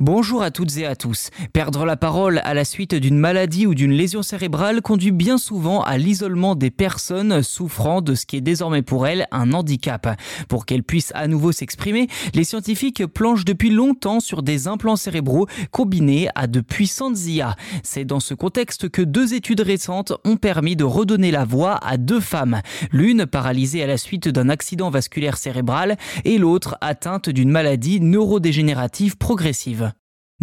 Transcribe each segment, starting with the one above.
Bonjour à toutes et à tous. Perdre la parole à la suite d'une maladie ou d'une lésion cérébrale conduit bien souvent à l'isolement des personnes souffrant de ce qui est désormais pour elles un handicap. Pour qu'elles puissent à nouveau s'exprimer, les scientifiques planchent depuis longtemps sur des implants cérébraux combinés à de puissantes IA. C'est dans ce contexte que deux études récentes ont permis de redonner la voix à deux femmes. L'une paralysée à la suite d'un accident vasculaire cérébral et l'autre atteinte d'une maladie neurodégénérative progressive.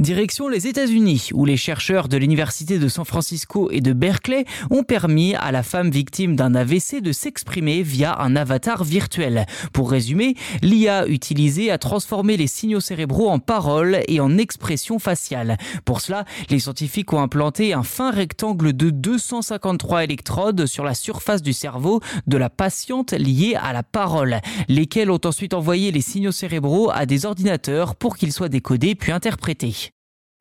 Direction les États-Unis, où les chercheurs de l'Université de San Francisco et de Berkeley ont permis à la femme victime d'un AVC de s'exprimer via un avatar virtuel. Pour résumer, l'IA utilisée a transformé les signaux cérébraux en paroles et en expressions faciales. Pour cela, les scientifiques ont implanté un fin rectangle de 253 électrodes sur la surface du cerveau de la patiente liée à la parole, lesquelles ont ensuite envoyé les signaux cérébraux à des ordinateurs pour qu'ils soient décodés puis interprétés.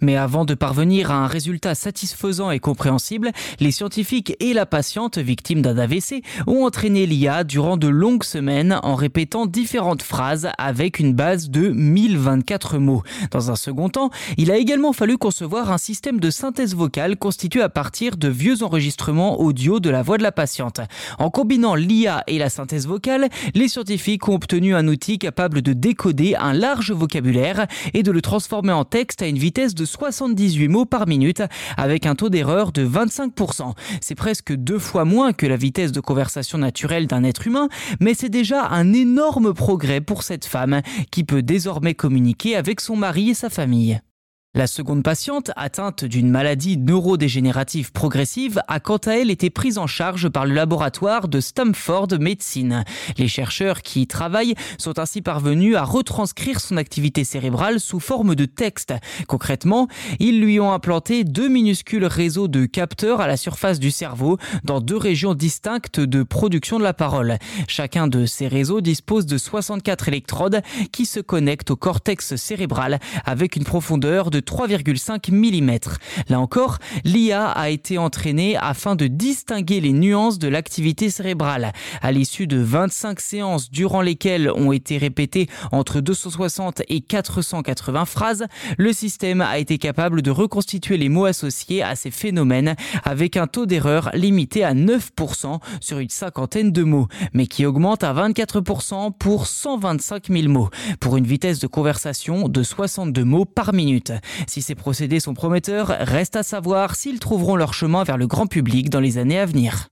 Mais avant de parvenir à un résultat satisfaisant et compréhensible, les scientifiques et la patiente victime d'un AVC ont entraîné l'IA durant de longues semaines en répétant différentes phrases avec une base de 1024 mots. Dans un second temps, il a également fallu concevoir un système de synthèse vocale constitué à partir de vieux enregistrements audio de la voix de la patiente. En combinant l'IA et la synthèse vocale, les scientifiques ont obtenu un outil capable de décoder un large vocabulaire et de le transformer en texte à une vitesse de 78 mots par minute avec un taux d'erreur de 25%. C'est presque deux fois moins que la vitesse de conversation naturelle d'un être humain, mais c'est déjà un énorme progrès pour cette femme qui peut désormais communiquer avec son mari et sa famille. La seconde patiente, atteinte d'une maladie neurodégénérative progressive, a quant à elle été prise en charge par le laboratoire de Stamford Medicine. Les chercheurs qui y travaillent sont ainsi parvenus à retranscrire son activité cérébrale sous forme de texte. Concrètement, ils lui ont implanté deux minuscules réseaux de capteurs à la surface du cerveau dans deux régions distinctes de production de la parole. Chacun de ces réseaux dispose de 64 électrodes qui se connectent au cortex cérébral avec une profondeur de 3,5 mm. Là encore, l'IA a été entraînée afin de distinguer les nuances de l'activité cérébrale. À l'issue de 25 séances durant lesquelles ont été répétées entre 260 et 480 phrases, le système a été capable de reconstituer les mots associés à ces phénomènes avec un taux d'erreur limité à 9% sur une cinquantaine de mots, mais qui augmente à 24% pour 125 000 mots, pour une vitesse de conversation de 62 mots par minute. Si ces procédés sont prometteurs, reste à savoir s'ils trouveront leur chemin vers le grand public dans les années à venir.